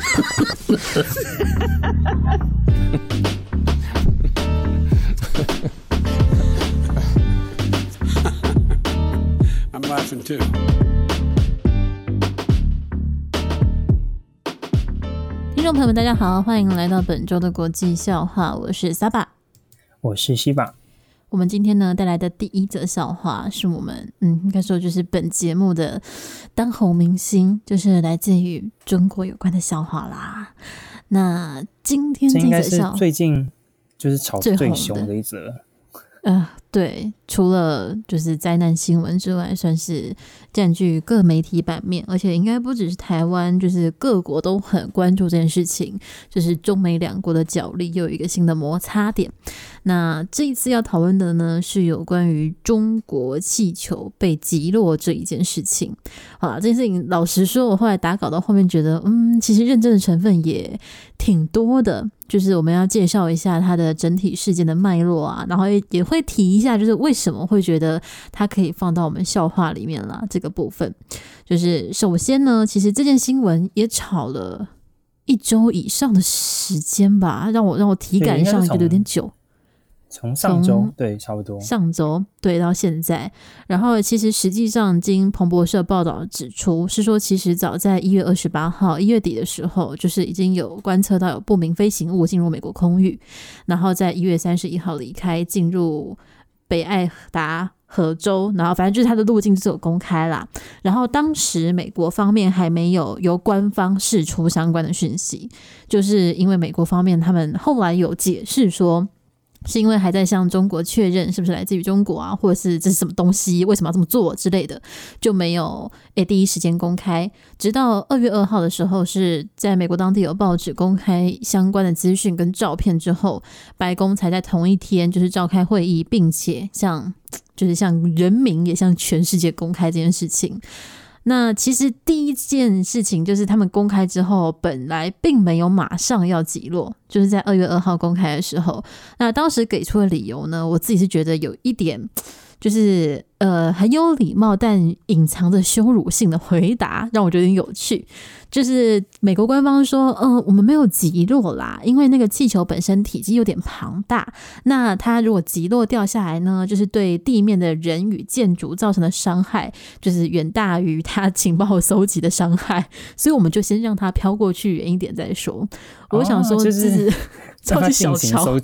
I'm laughing too. 听众朋友们，大家好，欢迎来到本周的国际笑话，我是 Saba，我是西巴。我们今天呢带来的第一则笑话是我们嗯，应该说就是本节目的当红明星，就是来自于中国有关的笑话啦。那今天这则笑话最近就是炒最凶的一则。呃，对，除了就是灾难新闻之外，算是占据各媒体版面，而且应该不只是台湾，就是各国都很关注这件事情。就是中美两国的角力又有一个新的摩擦点。那这一次要讨论的呢，是有关于中国气球被击落这一件事情。好了，这件事情老实说，我后来打稿到后面觉得，嗯，其实认证的成分也挺多的。就是我们要介绍一下它的整体事件的脉络啊，然后也也会提一下，就是为什么会觉得它可以放到我们笑话里面啦。这个部分。就是首先呢，其实这件新闻也炒了一周以上的时间吧，让我让我体感上觉得有点久。从上周对，差不多上周对到现在，然后其实实际上经彭博社报道指出，是说其实早在一月二十八号一月底的时候，就是已经有观测到有不明飞行物进入美国空域，然后在一月三十一号离开进入北爱达荷州，然后反正就是它的路径是有公开啦。然后当时美国方面还没有由官方释出相关的讯息，就是因为美国方面他们后来有解释说。是因为还在向中国确认是不是来自于中国啊，或者是这是什么东西，为什么要这么做之类的，就没有诶第一时间公开。直到二月二号的时候，是在美国当地有报纸公开相关的资讯跟照片之后，白宫才在同一天就是召开会议，并且向就是向人民也向全世界公开这件事情。那其实第一件事情就是他们公开之后，本来并没有马上要击落，就是在二月二号公开的时候，那当时给出的理由呢，我自己是觉得有一点。就是呃很有礼貌但隐藏着羞辱性的回答，让我觉得有趣。就是美国官方说，呃，我们没有击落啦，因为那个气球本身体积有点庞大，那它如果击落掉下来呢，就是对地面的人与建筑造成的伤害，就是远大于它情报搜集的伤害，所以我们就先让它飘过去远一点再说。我想说，就是 超级小瞧。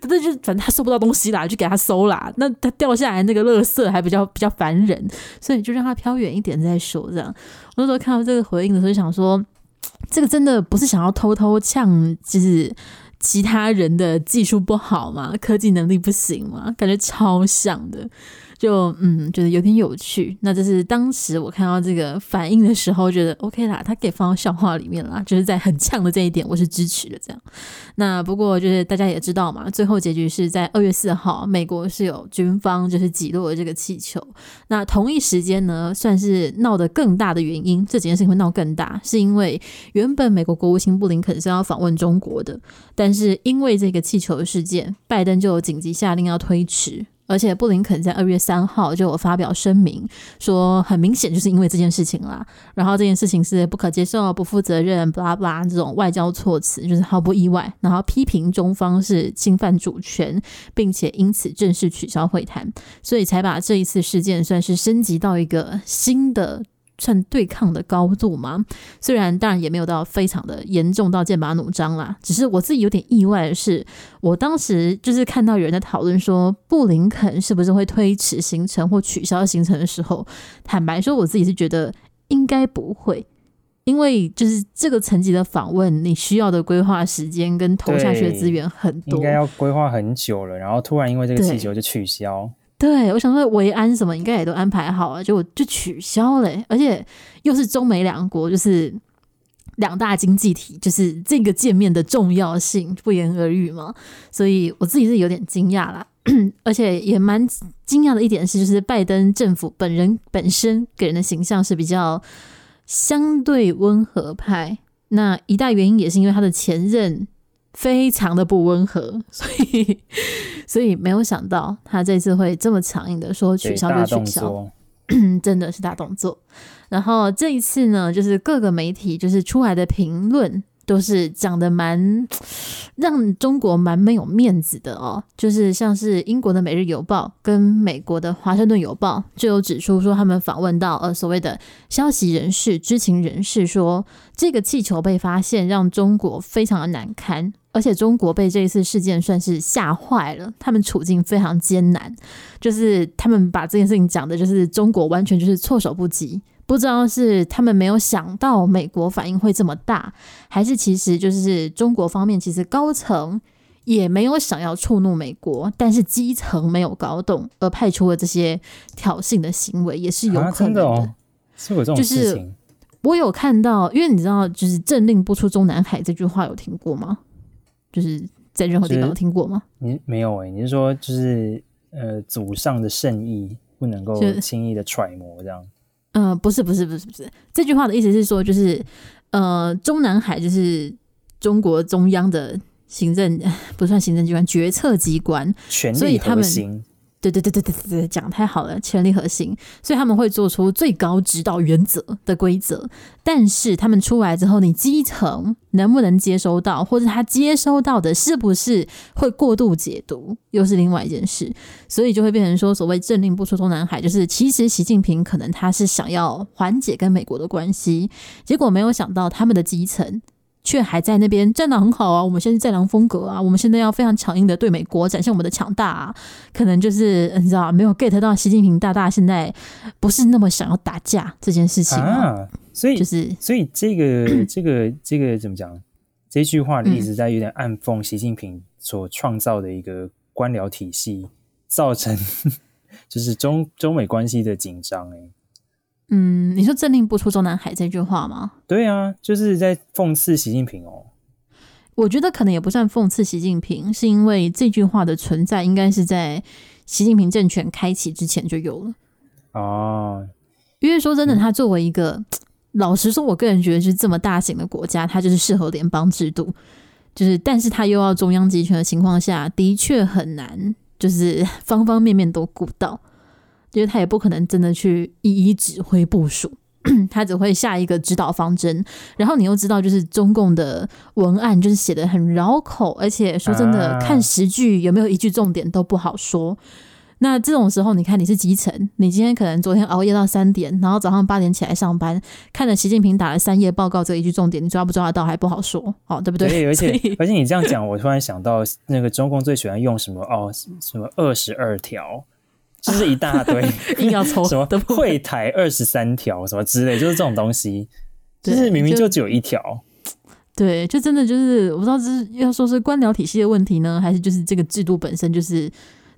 他这就反正他收不到东西啦，就给他收啦。那他掉下来那个垃圾还比较比较烦人，所以就让他飘远一点再说。这样，我那时候看到这个回应的时候，就想说，这个真的不是想要偷偷呛，就是其他人的技术不好吗？科技能力不行吗？感觉超像的。就嗯，觉得有点有趣。那这是当时我看到这个反应的时候，觉得 OK 啦，他可以放到笑话里面啦。就是在很呛的这一点，我是支持的。这样，那不过就是大家也知道嘛，最后结局是在二月四号，美国是有军方就是击落了这个气球。那同一时间呢，算是闹得更大的原因，这几件事情会闹更大，是因为原本美国国务卿布林肯是要访问中国的，但是因为这个气球事件，拜登就有紧急下令要推迟。而且布林肯在二月三号就有发表声明，说很明显就是因为这件事情啦，然后这件事情是不可接受、不负责任、巴拉巴拉这种外交措辞，就是毫不意外，然后批评中方是侵犯主权，并且因此正式取消会谈，所以才把这一次事件算是升级到一个新的。算对抗的高度吗？虽然当然也没有到非常的严重到剑拔弩张啦，只是我自己有点意外的是，我当时就是看到有人在讨论说布林肯是不是会推迟行程或取消行程的时候，坦白说我自己是觉得应该不会，因为就是这个层级的访问，你需要的规划时间跟投下去的资源很多，应该要规划很久了，然后突然因为这个气球就取消。对，我想说维安什么应该也都安排好了，就就取消了，而且又是中美两国，就是两大经济体，就是这个见面的重要性不言而喻嘛。所以我自己是有点惊讶啦，而且也蛮惊讶的一点是，就是拜登政府本人本身给人的形象是比较相对温和派，那一大原因也是因为他的前任。非常的不温和，所以所以没有想到他这次会这么强硬的说取消就取消。真的是大动作。然后这一次呢，就是各个媒体就是出来的评论。都是讲的蛮 让中国蛮没有面子的哦，就是像是英国的《每日邮报》跟美国的《华盛顿邮报》就有指出说，他们访问到呃所谓的消息人士、知情人士说，这个气球被发现让中国非常的难堪，而且中国被这一次事件算是吓坏了，他们处境非常艰难，就是他们把这件事情讲的，就是中国完全就是措手不及。不知道是他们没有想到美国反应会这么大，还是其实就是中国方面其实高层也没有想要触怒美国，但是基层没有搞懂而派出了这些挑衅的行为，也是有可能的。啊，的哦，是有这种事情。就是我有看到，因为你知道，就是“政令不出中南海”这句话有听过吗？就是在任何地方都听过吗？你没有诶，你是说就是呃，祖上的圣意不能够轻易的揣摩这样？嗯、呃，不是，不是，不是，不是，这句话的意思是说，就是，呃，中南海就是中国中央的行政，不算行政机关，决策机关，权力核心。对对对对对对，讲太好了，权力核心，所以他们会做出最高指导原则的规则。但是他们出来之后，你基层能不能接收到，或者他接收到的是不是会过度解读，又是另外一件事。所以就会变成说，所谓政令不出中南海，就是其实习近平可能他是想要缓解跟美国的关系，结果没有想到他们的基层。却还在那边战狼很好啊，我们现在战狼风格啊，我们现在要非常强硬的对美国展现我们的强大啊，可能就是你知道没有 get 到习近平大大现在不是那么想要打架这件事情啊，所以就是所以这个 这个这个怎么讲？这句话的意思在有点暗讽习近平所创造的一个官僚体系，造成 就是中中美关系的紧张哎。嗯，你说“政令不出中南海”这句话吗？对啊，就是在讽刺习近平哦。我觉得可能也不算讽刺习近平，是因为这句话的存在应该是在习近平政权开启之前就有了哦。因为说真的，他作为一个、嗯、老实说，我个人觉得是这么大型的国家，他就是适合联邦制度，就是但是他又要中央集权的情况下，的确很难，就是 方方面面都顾到。因为他也不可能真的去一一指挥部署，他只会下一个指导方针。然后你又知道，就是中共的文案就是写的很绕口，而且说真的，看十句有没有一句重点都不好说。那这种时候，你看你是基层，你今天可能昨天熬夜到三点，然后早上八点起来上班，看着习近平打了三页报告，这一句重点你抓不抓得到还不好说，哦，对不对？对，而且而且你这样讲，我突然想到那个中共最喜欢用什么哦，什么二十二条。就是一大堆，硬要抽 什么会台二十三条什么之类，就是这种东西，就是明明就只有一条，对，就真的就是我不知道这是要说是官僚体系的问题呢，还是就是这个制度本身就是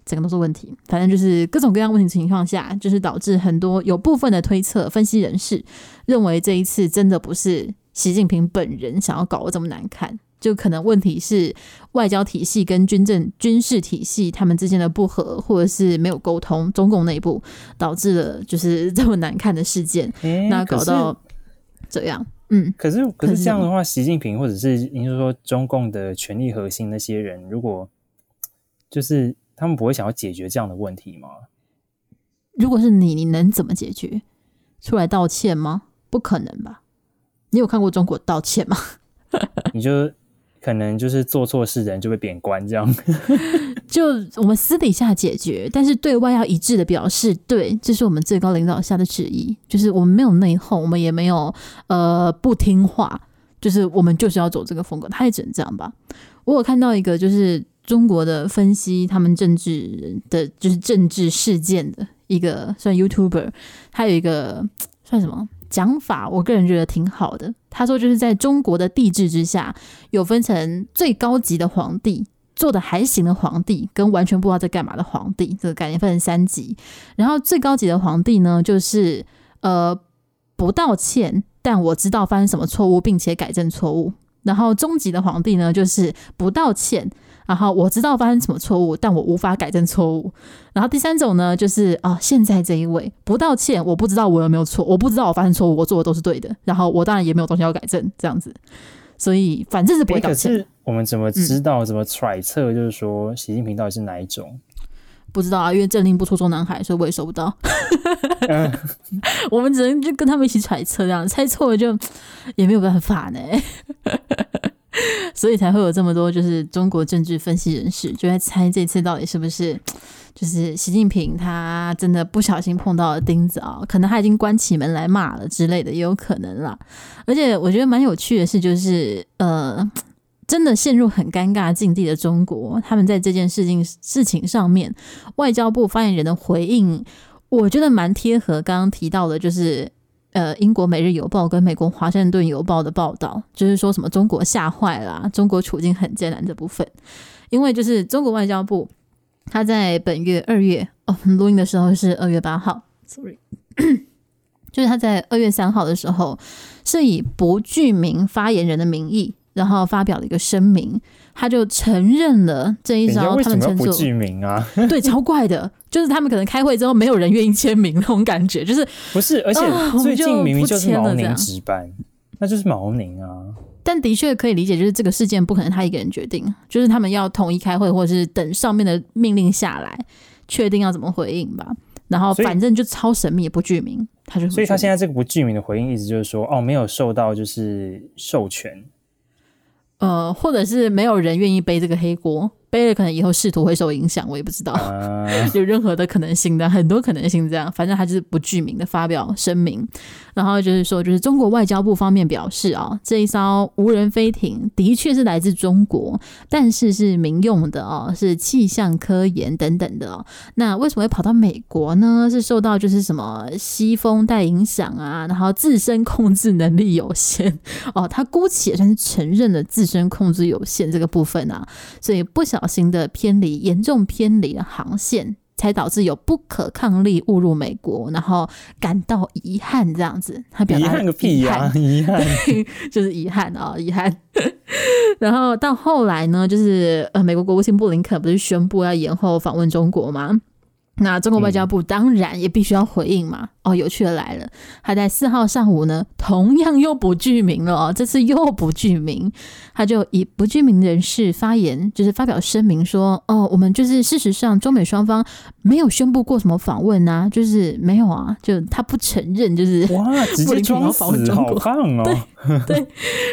整个都是问题。反正就是各种各样问题情况下，就是导致很多有部分的推测分析人士认为这一次真的不是习近平本人想要搞得这么难看。就可能问题是外交体系跟军政军事体系他们之间的不合，或者是没有沟通，中共内部导致了就是 这么难看的事件。欸、那搞到这样，嗯，可是可是这样的话，习近平或者是您说说中共的权力核心那些人，如果就是他们不会想要解决这样的问题吗？如果是你，你能怎么解决？出来道歉吗？不可能吧？你有看过中国道歉吗？你就。可能就是做错事的人就会贬官这样，就我们私底下解决，但是对外要一致的表示，对，这是我们最高领导下的旨意，就是我们没有内讧，我们也没有呃不听话，就是我们就是要走这个风格，他也只能这样吧。我有看到一个就是中国的分析他们政治的，就是政治事件的一个算 YouTuber，他有一个算什么？讲法，我个人觉得挺好的。他说，就是在中国的帝制之下，有分成最高级的皇帝，做的还行的皇帝，跟完全不知道在干嘛的皇帝，这个概念分成三级。然后最高级的皇帝呢，就是呃不道歉，但我知道发生什么错误，并且改正错误。然后中级的皇帝呢，就是不道歉。然后我知道发生什么错误，但我无法改正错误。然后第三种呢，就是啊，现在这一位不道歉，我不知道我有没有错，我不知道我发生错误，我做的都是对的。然后我当然也没有东西要改正，这样子。所以反正是不会道歉。可是我们怎么知道？怎么揣测？就是说，习近平到底是哪一种？不知道啊，因为政令不出中南海，所以我也收不到。嗯、我们只能就跟他们一起揣测，这样猜错了就也没有办法呢。所以才会有这么多就是中国政治分析人士就在猜这次到底是不是就是习近平他真的不小心碰到了钉子啊？可能他已经关起门来骂了之类的，也有可能啦。而且我觉得蛮有趣的是，就是呃。真的陷入很尴尬境地的中国，他们在这件事情事情上面，外交部发言人的回应，我觉得蛮贴合刚刚提到的，就是呃，英国《每日邮报》跟美国《华盛顿邮报》的报道，就是说什么中国吓坏了，中国处境很艰难这部分，因为就是中国外交部他在本月二月哦，录音的时候是二月八号，sorry，就是他在二月三号的时候，是以不具名发言人的名义。然后发表了一个声明，他就承认了这一招，他们称作不具名啊，对，超怪的，就是他们可能开会之后没有人愿意签名那种感觉，就是不是，而且最近明明就是毛宁值班，那就是毛宁啊。但的确可以理解，就是这个事件不可能他一个人决定，就是他们要统一开会，或者是等上面的命令下来，确定要怎么回应吧。然后反正就超神秘，也不具名，他就所以他现在这个不具名的回应，意思就是说，哦，没有受到就是授权。呃，或者是没有人愿意背这个黑锅。可能以后仕途会受影响，我也不知道，有任何的可能性的，很多可能性这样，反正他就是不具名的发表声明，然后就是说，就是中国外交部方面表示啊，这一艘无人飞艇的确是来自中国，但是是民用的哦，是气象科研等等的哦。那为什么会跑到美国呢？是受到就是什么西风带影响啊，然后自身控制能力有限哦，他姑且也算是承认了自身控制有限这个部分啊，所以不小心的偏离，严重偏离了航线，才导致有不可抗力误入美国，然后感到遗憾这样子。他表达遗憾个屁呀、啊，遗憾 就是遗憾啊，遗憾。然后到后来呢，就是呃，美国国务卿布林肯不是宣布要延后访问中国吗？那中国外交部当然也必须要回应嘛。嗯哦，有趣的来了，他在四号上午呢，同样又不具名了哦，这次又不具名，他就以不具名人士发言，就是发表声明说，哦，我们就是事实上中美双方没有宣布过什么访问啊，就是没有啊，就他不承认，就是哇，直接 装死，好棒哦，对对，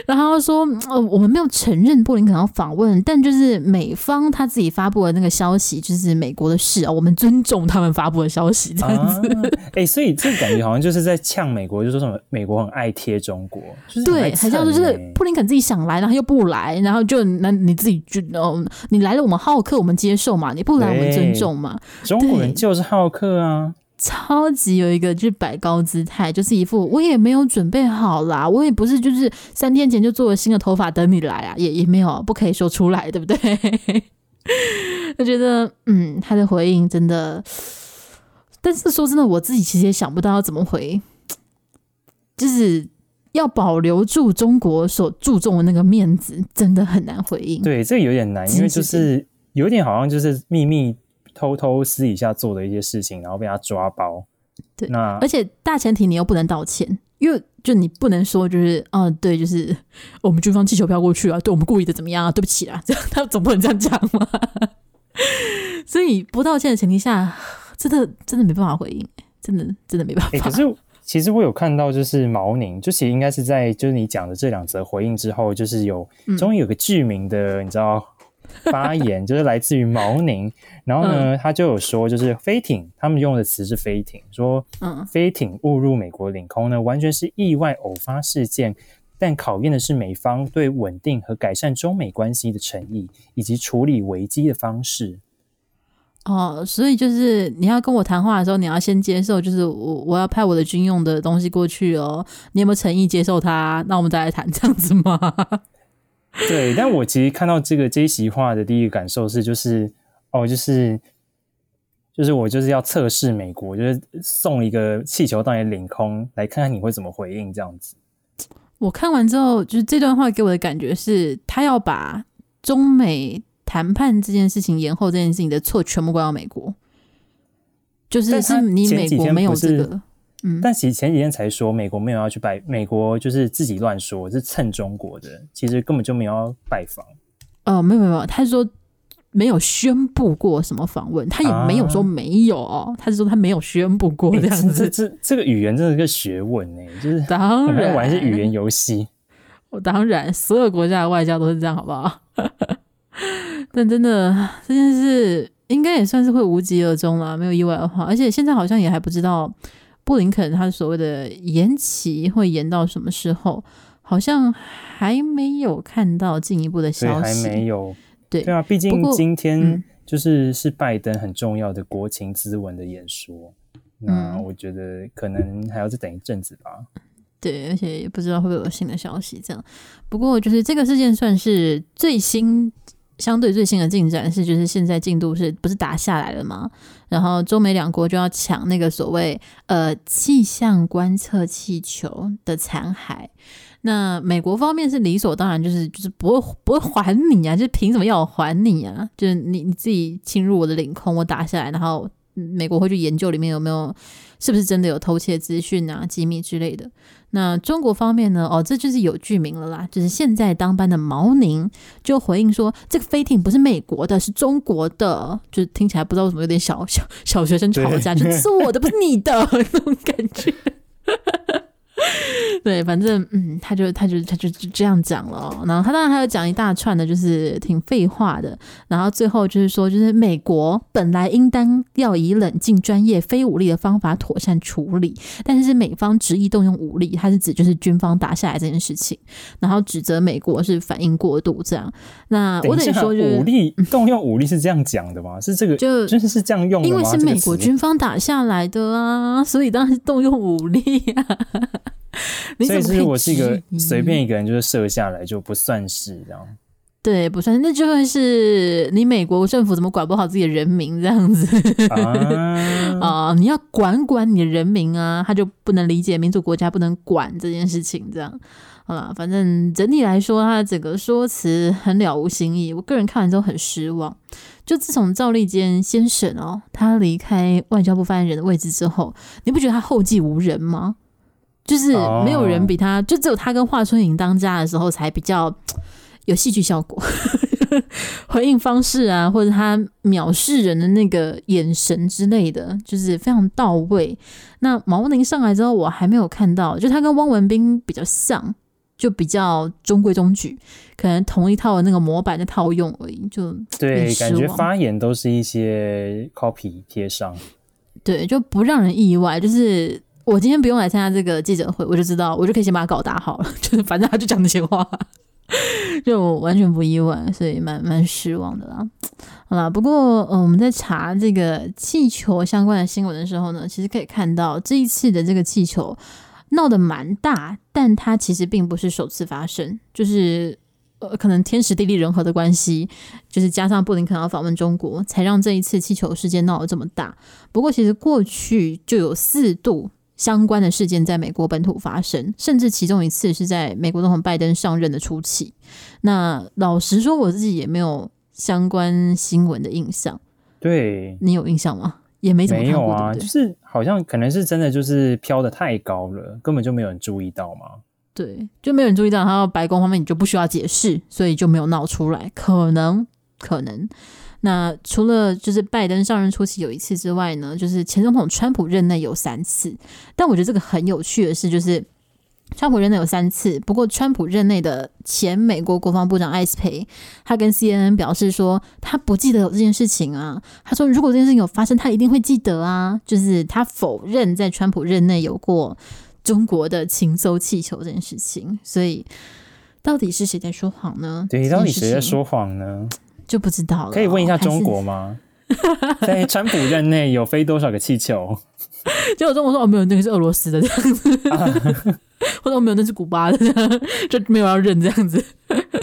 然后说，哦，我们没有承认布林肯要访问，但就是美方他自己发布的那个消息，就是美国的事啊，我们尊重他们发布的消息，这样子，哎、啊欸，所以。这感觉好像就是在呛美国，就说什么美国很爱贴中国，就是、对，很像说就是布林肯自己想来，然后又不来，然后就那你自己就哦，你来了我们好客，我们接受嘛，你不来我们尊重嘛。中国人就是好客啊，超级有一个就是摆高姿态，就是一副我也没有准备好啦，我也不是就是三天前就做了新的头发等你来啊，也也没有不可以说出来，对不对？我觉得嗯，他的回应真的。但是说真的，我自己其实也想不到要怎么回，就是要保留住中国所注重的那个面子，真的很难回应。对，这个有点难，因为就是有点好像就是秘密、偷偷私底下做的一些事情，然后被他抓包。对，那而且大前提你又不能道歉，因为就你不能说就是啊，对，就是我们军方气球飘过去啊，对我们故意的怎么样啊？对不起啊，这样他总不能这样讲嘛。所以不道歉的前提下。真的真的没办法回应，真的真的没办法。欸、可是其实我有看到，就是毛宁，就其实应该是在就是你讲的这两则回应之后，就是有终于有个具名的，你知道发言，就是来自于毛宁。然后呢，他就有说，就是飞艇，他们用的词是飞艇，说嗯，飞艇误入美国领空呢，完全是意外偶发事件，但考验的是美方对稳定和改善中美关系的诚意，以及处理危机的方式。哦，所以就是你要跟我谈话的时候，你要先接受，就是我我要派我的军用的东西过去哦。你有没有诚意接受它？那我们再来谈这样子吗？对，但我其实看到这个这一席话的第一个感受是，就是哦，就是就是我就是要测试美国，就是送一个气球到你领空，来看看你会怎么回应这样子。我看完之后，就是这段话给我的感觉是，他要把中美。谈判这件事情延后，这件事情的错全部怪到美国，就是是你美国没有这个，嗯，但其实前几天才说美国没有要去拜，美国就是自己乱说，是蹭中国的，其实根本就没有要拜访。哦，没有没有，他是说没有宣布过什么访问，他也没有说没有哦，啊、他是说他没有宣布过这样子。欸、这这这个语言真的是个学问呢，就是当然玩一些语言游戏。我 当然，所有国家的外交都是这样，好不好？但真的这件事应该也算是会无疾而终了，没有意外的话。而且现在好像也还不知道布林肯他所谓的延期会延到什么时候，好像还没有看到进一步的消息，还没有。对对啊，毕竟今天就是是拜登很重要的国情咨文的演说，嗯、那我觉得可能还要再等一阵子吧。对，而且也不知道会不会有新的消息。这样，不过就是这个事件算是最新，相对最新的进展是，就是现在进度是不是打下来了吗？然后中美两国就要抢那个所谓呃气象观测气球的残骸。那美国方面是理所当然，就是就是不会不会还你啊，就凭什么要我还你啊？就是你你自己侵入我的领空，我打下来，然后美国会去研究里面有没有是不是真的有偷窃资讯啊、机密之类的。那中国方面呢？哦，这就是有剧名了啦，就是现在当班的毛宁就回应说，这个飞艇不是美国的，是中国的，就听起来不知道为什么有点小小小学生吵架，就是我的不是你的 那种感觉。对，反正嗯，他就他就他就就这样讲了。然后他当然还有讲一大串的，就是挺废话的。然后最后就是说，就是美国本来应当要以冷静、专业、非武力的方法妥善处理，但是美方执意动用武力，他是指就是军方打下来这件事情，然后指责美国是反应过度这样。那我得说，就是武力动用武力是这样讲的吗？是这个就就是是这样用的吗？因为是美国军方打下来的啊，所以当然是动用武力啊。所以，是我是一个随便一个人就是射下来就不算是这样，对，不算，那就会是你美国政府怎么管不好自己的人民这样子啊，啊？你要管管你的人民啊，他就不能理解民主国家不能管这件事情，这样好了。反正整体来说，他的整个说辞很了无新意，我个人看完之后很失望。就自从赵立坚先生哦，他离开外交部发言人的位置之后，你不觉得他后继无人吗？就是没有人比他，oh. 就只有他跟华春莹当家的时候才比较 有戏剧效果，回应方式啊，或者他藐视人的那个眼神之类的，就是非常到位。那毛宁上来之后，我还没有看到，就他跟汪文斌比较像，就比较中规中矩，可能同一套的那个模板的套用而已。就对，感觉发言都是一些 copy 贴上，对，就不让人意外，就是。我今天不用来参加这个记者会，我就知道，我就可以先把稿打好了。就是反正他就讲那些话，就完全不意外，所以蛮蛮失望的啦。好啦，不过呃，我们在查这个气球相关的新闻的时候呢，其实可以看到这一次的这个气球闹得蛮大，但它其实并不是首次发生，就是呃，可能天时地利人和的关系，就是加上布林肯要访问中国，才让这一次气球事件闹得这么大。不过其实过去就有四度。相关的事件在美国本土发生，甚至其中一次是在美国总统拜登上任的初期。那老实说，我自己也没有相关新闻的印象。对，你有印象吗？也没怎么看过，没有啊，对对就是好像可能是真的，就是飘得太高了，根本就没有人注意到嘛。对，就没有人注意到，然后白宫方面你就不需要解释，所以就没有闹出来。可能，可能。那除了就是拜登上任初期有一次之外呢，就是前总统川普任内有三次。但我觉得这个很有趣的是，就是川普任内有三次，不过川普任内的前美国国防部长艾斯培，他跟 CNN 表示说他不记得有这件事情啊。他说如果这件事情有发生，他一定会记得啊。就是他否认在川普任内有过中国的情搜气球这件事情。所以到底是谁在说谎呢？对，到底谁在说谎呢？就不知道了。可以问一下中国吗？在川普任内有飞多少个气球？结果中国说哦，没有，那个是俄罗斯的这样子，啊、或者我没有，那是古巴的这样，就没有要认这样子，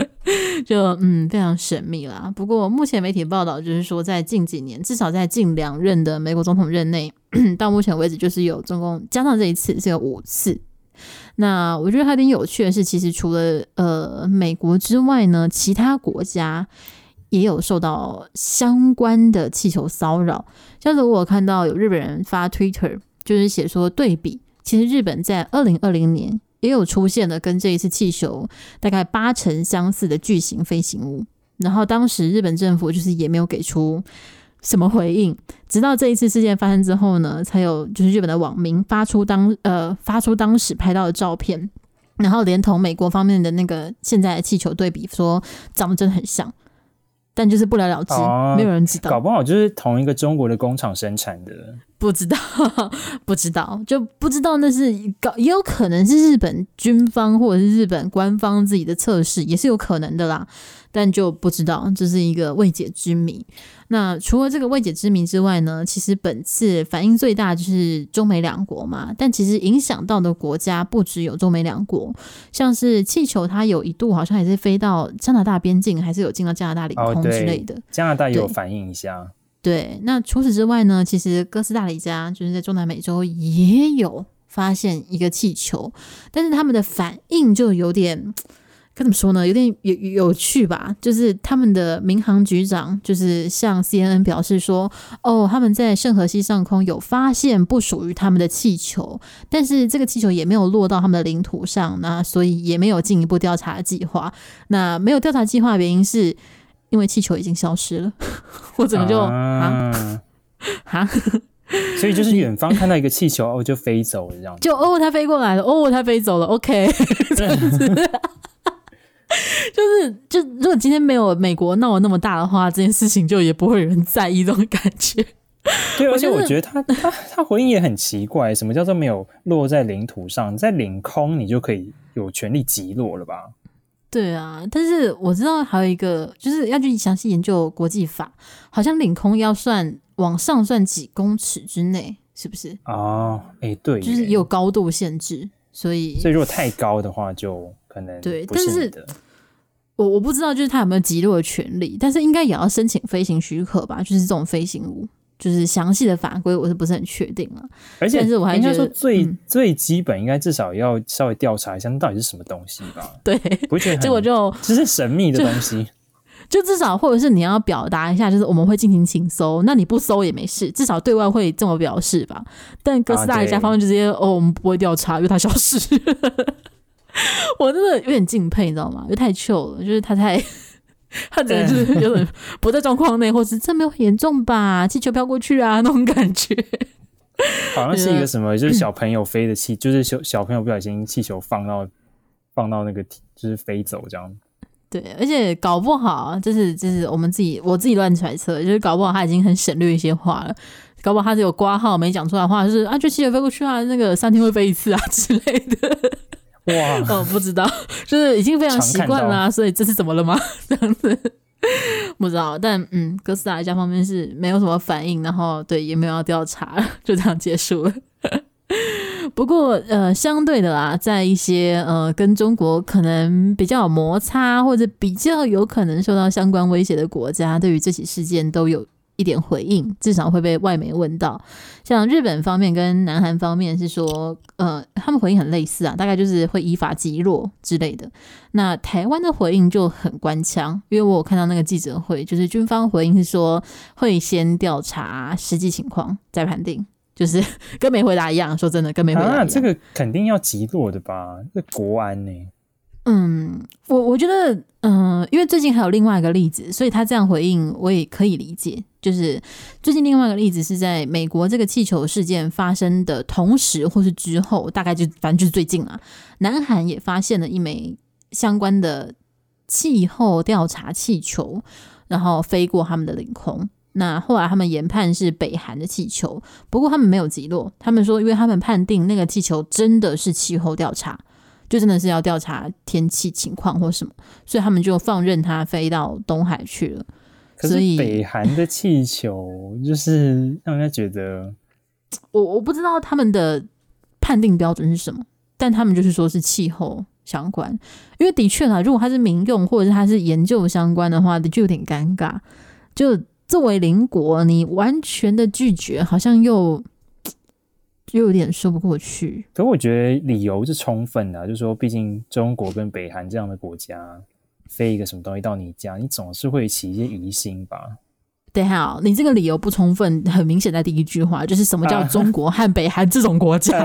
就嗯非常神秘啦。不过目前媒体报道就是说，在近几年，至少在近两任的美国总统任内，到目前为止就是有总共加上这一次是有五次。那我觉得还挺有趣的是，其实除了呃美国之外呢，其他国家。也有受到相关的气球骚扰，像是我看到有日本人发 Twitter，就是写说对比，其实日本在二零二零年也有出现了跟这一次气球大概八成相似的巨型飞行物，然后当时日本政府就是也没有给出什么回应，直到这一次事件发生之后呢，才有就是日本的网民发出当呃发出当时拍到的照片，然后连同美国方面的那个现在的气球对比，说长得真的很像。但就是不了了之，哦、没有人知道。搞不好就是同一个中国的工厂生产的，不知道，不知道，就不知道那是搞，也有可能是日本军方或者是日本官方自己的测试，也是有可能的啦。但就不知道，这是一个未解之谜。那除了这个未解之谜之外呢，其实本次反应最大就是中美两国嘛。但其实影响到的国家不只有中美两国，像是气球，它有一度好像也是飞到加拿大边境，还是有进到加拿大领空之类的。哦、加拿大也有反应一下对。那除此之外呢，其实哥斯达黎加就是在中南美洲也有发现一个气球，但是他们的反应就有点。该怎么说呢？有点有有趣吧。就是他们的民航局长就是向 CNN 表示说：“哦，他们在圣河西上空有发现不属于他们的气球，但是这个气球也没有落到他们的领土上，那所以也没有进一步调查计划。那没有调查计划的原因是因为气球已经消失了。我怎么就啊啊，所以就是远方看到一个气球哦，就飞走了这样子，就哦，它飞过来了，哦，它飞走了，OK，这样子。”就是，就如果今天没有美国闹得那么大的话，这件事情就也不会有人在意这种感觉。对，而且我觉得他他他回应也很奇怪，什么叫做没有落在领土上，在领空你就可以有权利击落了吧？对啊，但是我知道还有一个，就是要去详细研究国际法，好像领空要算往上算几公尺之内，是不是？哦，哎，对，就是也有高度限制，所以所以如果太高的话就。可能对，但是我我不知道，就是他有没有击落的权利，但是应该也要申请飞行许可吧？就是这种飞行物，就是详细的法规，我是不是很确定了？而且，但是我还应该说最、嗯、最基本，应该至少要稍微调查一下，那到底是什么东西吧？对，不会觉得 结果就这是神秘的东西。就至少，或者是你要表达一下，就是我们会进行请搜，那你不搜也没事，至少对外会这么表示吧。但哥斯达黎加方面就直接哦，哦，我们不会调查，因为它消失。我真的有点敬佩，你知道吗？因为太糗了，就是他太，他真的就是有点不在状况内，或是这没有很严重吧？气球飘过去啊，那种感觉，好像是一个什么，就是小朋友飞的气，就是小小朋友不小心气球放到放到那个就是飞走这样。对，而且搞不好，就是就是我们自己我自己乱揣测，就是搞不好他已经很省略一些话了，搞不好他只有挂号没讲出来的话，就是啊，就气球飞过去啊，那个三天会飞一次啊之类的。哇，哦，不知道，就是已经非常习惯了啊，所以这是怎么了吗？这样子不知道，但嗯，哥斯达黎加方面是没有什么反应，然后对也没有要调查，就这样结束了。不过呃，相对的啦，在一些呃跟中国可能比较有摩擦或者比较有可能受到相关威胁的国家，对于这起事件都有。一点回应，至少会被外媒问到。像日本方面跟南韩方面是说，呃，他们回应很类似啊，大概就是会依法击落之类的。那台湾的回应就很官腔，因为我有看到那个记者会，就是军方回应是说会先调查实际情况再判定，就是 跟没回答一样。说真的，跟没回答一样。啊，这个肯定要击落的吧？这国安呢？嗯，我我觉得，嗯、因为最近还有另外一个例子，所以他这样回应我也可以理解。就是最近另外一个例子是在美国这个气球事件发生的同时或是之后，大概就反正就是最近啊，南韩也发现了一枚相关的气候调查气球，然后飞过他们的领空。那后来他们研判是北韩的气球，不过他们没有击落。他们说，因为他们判定那个气球真的是气候调查。就真的是要调查天气情况或什么，所以他们就放任它飞到东海去了。可是北韩的气球就是 让人家觉得，我我不知道他们的判定标准是什么，但他们就是说是气候相关。因为的确啊，如果它是民用或者是它是研究相关的话，的就有点尴尬。就作为邻国，你完全的拒绝，好像又。就有点说不过去，可我觉得理由是充分的，就是说，毕竟中国跟北韩这样的国家飞一个什么东西到你家，你总是会起一些疑心吧？对，好，你这个理由不充分，很明显在第一句话就是什么叫中国和北韩这种国家？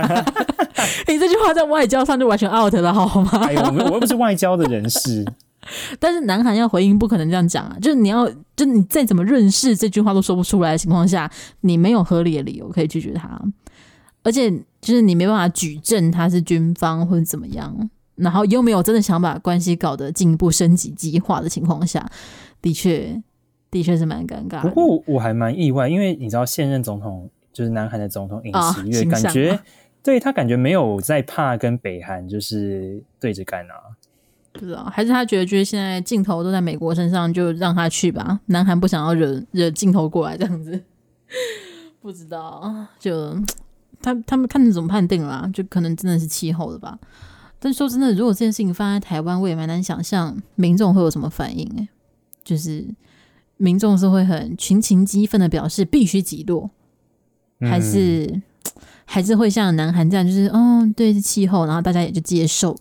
你这句话在外交上就完全 out 了，好吗？哎呦，我我又不是外交的人士。但是南韩要回应，不可能这样讲啊！就是你要，就你再怎么认识，这句话都说不出来的情况下，你没有合理的理由可以拒绝他，而且就是你没办法举证他是军方或者怎么样，然后又没有真的想把关系搞得进一步升级激化的情况下，的确，的确是蛮尴尬。不过我还蛮意外，因为你知道现任总统就是南韩的总统尹锡悦，感觉对他感觉没有在怕跟北韩就是对着干啊。不知道，还是他觉得，就是现在镜头都在美国身上，就让他去吧。南韩不想要惹惹镜头过来这样子，不知道，就他他们看你怎么判定啦，就可能真的是气候的吧。但说真的，如果这件事情发生在台湾，我也蛮难想象民众会有什么反应诶，就是民众是会很群情激愤的表示必须击落，还是、嗯、还是会像南韩这样，就是哦，对，是气候，然后大家也就接受。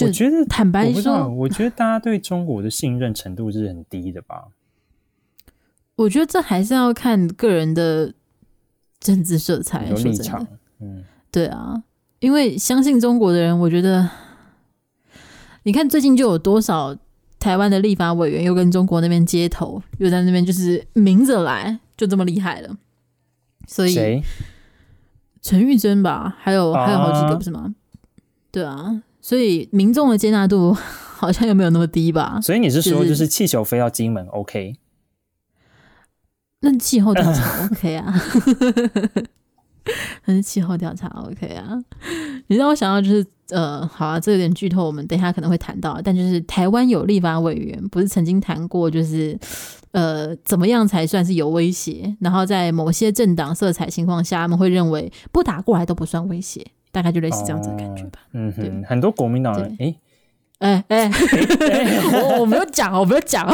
我觉得坦白说我，我觉得大家对中国的信任程度是很低的吧。我觉得这还是要看个人的政治色彩、有立场。嗯，对啊，因为相信中国的人，我觉得你看最近就有多少台湾的立法委员又跟中国那边接头，又在那边就是明着来，就这么厉害了。所以谁？陈玉珍吧，还有还有好几个，不是吗？啊、对啊。所以民众的接纳度好像又没有那么低吧？所以你是说，就是气球飞到金门，OK？那气候调查 OK 啊？那是气候调查 OK 啊？你让我想到就是呃，好啊，这有点剧透，我们等一下可能会谈到。但就是台湾有立法委员不是曾经谈过，就是呃，怎么样才算是有威胁？然后在某些政党色彩情况下，他们会认为不打过来都不算威胁。大概就类似这样子的感觉吧。哦、嗯哼，很多国民党人，哎，哎哎，我我没有讲，我没有讲，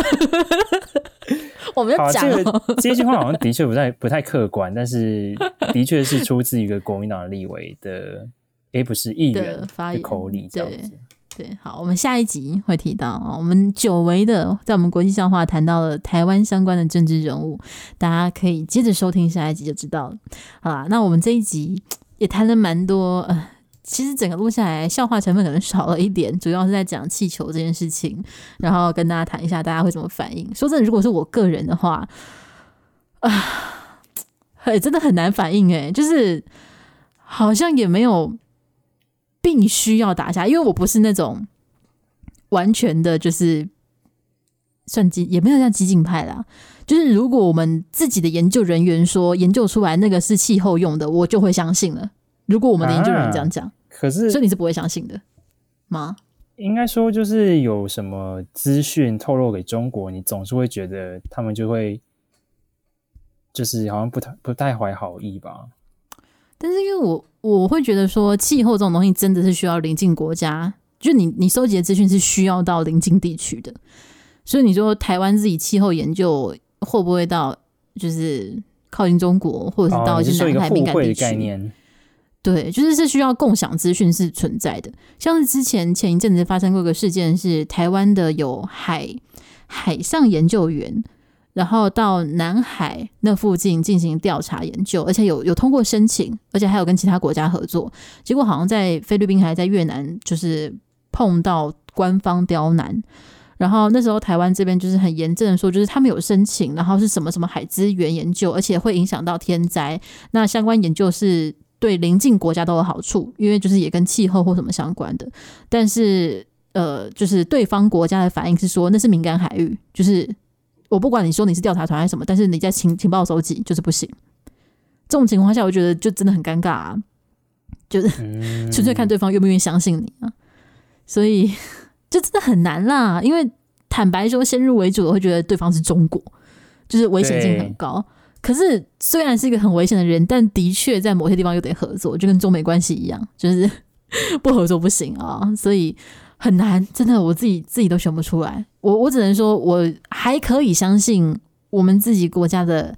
我没有讲。这个这句话好像的确不太不太客观，但是 的确是出自一个国民党的立委的，哎，不是议员的口里这样子对。对，好，我们下一集会提到啊，我们久违的在我们国际笑话谈到了台湾相关的政治人物，大家可以接着收听下一集就知道了。好啦，那我们这一集。也谈了蛮多，呃，其实整个录下来笑话成分可能少了一点，主要是在讲气球这件事情，然后跟大家谈一下大家会怎么反应。说真的，如果是我个人的话，啊，哎，真的很难反应，哎，就是好像也没有必须要打下，因为我不是那种完全的，就是算激，也没有像激进派啦。就是如果我们自己的研究人员说研究出来那个是气候用的，我就会相信了。如果我们的研究人员这样讲，可是所以你是不会相信的吗？应该说，就是有什么资讯透露给中国，你总是会觉得他们就会就是好像不太不太怀好意吧。但是因为我我会觉得说气候这种东西真的是需要邻近国家，就你你收集的资讯是需要到邻近地区的，所以你说台湾自己气候研究。会不会到就是靠近中国，或者是到一些南海敏感地区？哦、对，就是是需要共享资讯是存在的。像是之前前一阵子发生过一个事件，是台湾的有海海上研究员，然后到南海那附近进行调查研究，而且有有通过申请，而且还有跟其他国家合作。结果好像在菲律宾还在越南，就是碰到官方刁难。然后那时候台湾这边就是很严正的说，就是他们有申请，然后是什么什么海资源研究，而且会影响到天灾。那相关研究是对邻近国家都有好处，因为就是也跟气候或什么相关的。但是呃，就是对方国家的反应是说那是敏感海域，就是我不管你说你是调查团还是什么，但是你在情情报收集就是不行。这种情况下，我觉得就真的很尴尬啊，就是 纯粹看对方愿不愿意相信你啊，所以。就真的很难啦，因为坦白说，先入为主的会觉得对方是中国，就是危险性很高。可是虽然是一个很危险的人，但的确在某些地方又得合作，就跟中美关系一样，就是 不合作不行啊，所以很难。真的，我自己自己都选不出来。我我只能说，我还可以相信我们自己国家的。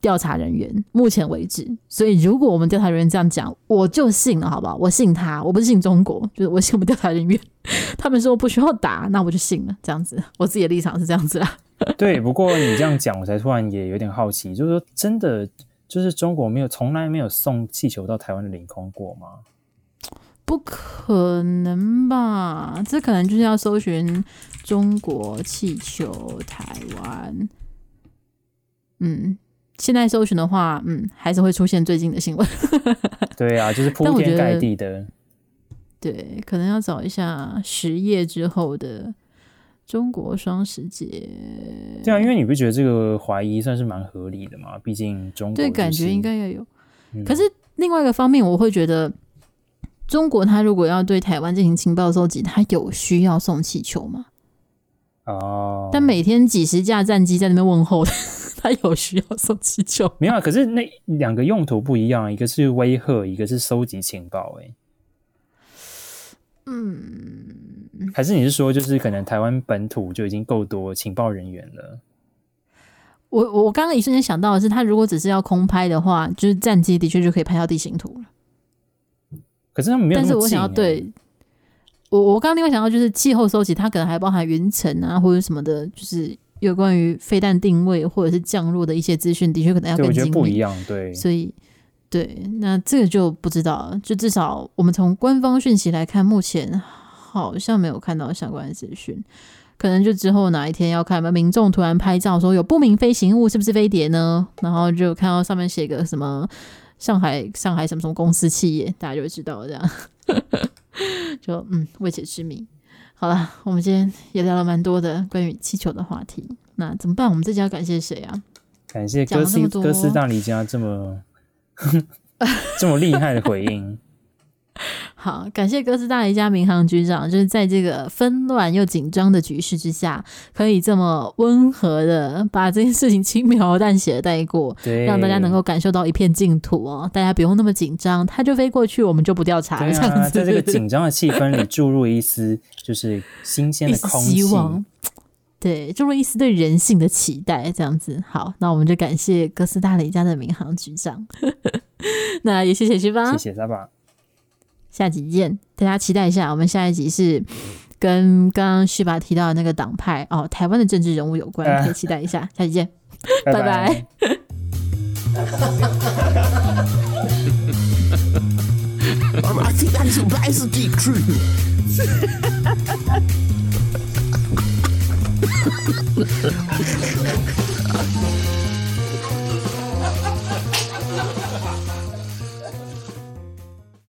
调查人员目前为止，所以如果我们调查人员这样讲，我就信了，好不好？我信他，我不是信中国，就是我信我们调查人员。他们说不需要打，那我就信了。这样子，我自己的立场是这样子啦。对，不过你这样讲，我才突然也有点好奇，就是说，真的，就是中国没有从来没有送气球到台湾的领空过吗？不可能吧？这可能就是要搜寻中国气球台湾。嗯，现在搜寻的话，嗯，还是会出现最近的新闻。对啊，就是铺天盖地的。对，可能要找一下十页之后的。中国双十节，对啊，因为你不觉得这个怀疑算是蛮合理的嘛？毕竟中国对感觉应该要有，嗯、可是另外一个方面，我会觉得中国他如果要对台湾进行情报收集，他有需要送气球吗？哦，但每天几十架战机在那边问候，他有需要送气球？没有啊，可是那两个用途不一样，一个是威吓，一个是收集情报、欸。哎，嗯。还是你是说，就是可能台湾本土就已经够多情报人员了？我我刚刚一瞬间想到的是，他如果只是要空拍的话，就是战机的确就可以拍到地形图了。可是他们没有。但是我想要对我我刚刚另外想到就是气候收集，它可能还包含云层啊或者什么的，就是有关于飞弹定位或者是降落的一些资讯，的确可能要更精密。不一样，对，所以对，那这个就不知道了。就至少我们从官方讯息来看，目前。好像没有看到相关的资讯，可能就之后哪一天要看吧。民众突然拍照说有不明飞行物，是不是飞碟呢？然后就看到上面写个什么上海上海什么什么公司企业，大家就会知道这样。就嗯，未解之谜。好了，我们今天也聊了蛮多的关于气球的话题。那怎么办？我们这集要感谢谁啊？感谢哥斯哥斯大黎加这么 这么厉害的回应。好，感谢哥斯大黎加民航局长，就是在这个纷乱又紧张的局势之下，可以这么温和的把这件事情轻描淡写的带过，对，让大家能够感受到一片净土哦，大家不用那么紧张，他就飞过去，我们就不调查了。这样子，啊，在这个紧张的气氛里注入一丝就是新鲜的空气，希望，对，注入一丝对人性的期待，这样子。好，那我们就感谢哥斯大黎加的民航局长，那也谢谢徐芳，谢谢沙巴。下集见，大家期待一下。我们下一集是跟刚刚旭爸提到的那个党派哦，台湾的政治人物有关，可以期待一下。下集见，拜拜。